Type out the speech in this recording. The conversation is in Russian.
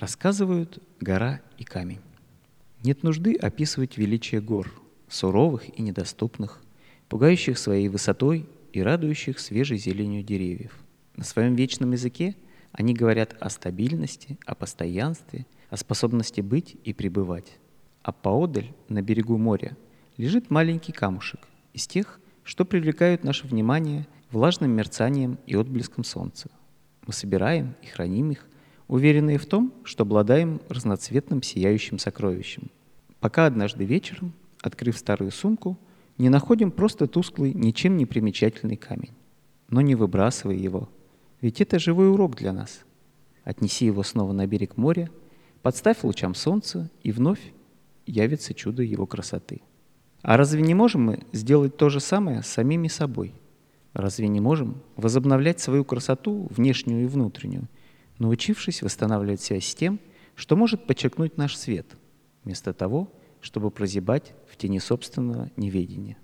Рассказывают гора и камень. Нет нужды описывать величие гор, суровых и недоступных, пугающих своей высотой и радующих свежей зеленью деревьев. На своем вечном языке они говорят о стабильности, о постоянстве, о способности быть и пребывать. А поодаль, на берегу моря, лежит маленький камушек из тех, что привлекают наше внимание влажным мерцанием и отблеском солнца. Мы собираем и храним их, уверенные в том, что обладаем разноцветным сияющим сокровищем. Пока однажды вечером, открыв старую сумку, не находим просто тусклый, ничем не примечательный камень. Но не выбрасывай его, ведь это живой урок для нас. Отнеси его снова на берег моря, подставь лучам солнца, и вновь явится чудо его красоты. А разве не можем мы сделать то же самое с самими собой? Разве не можем возобновлять свою красоту, внешнюю и внутреннюю, научившись восстанавливать связь с тем, что может подчеркнуть наш свет, вместо того, чтобы прозябать в тени собственного неведения?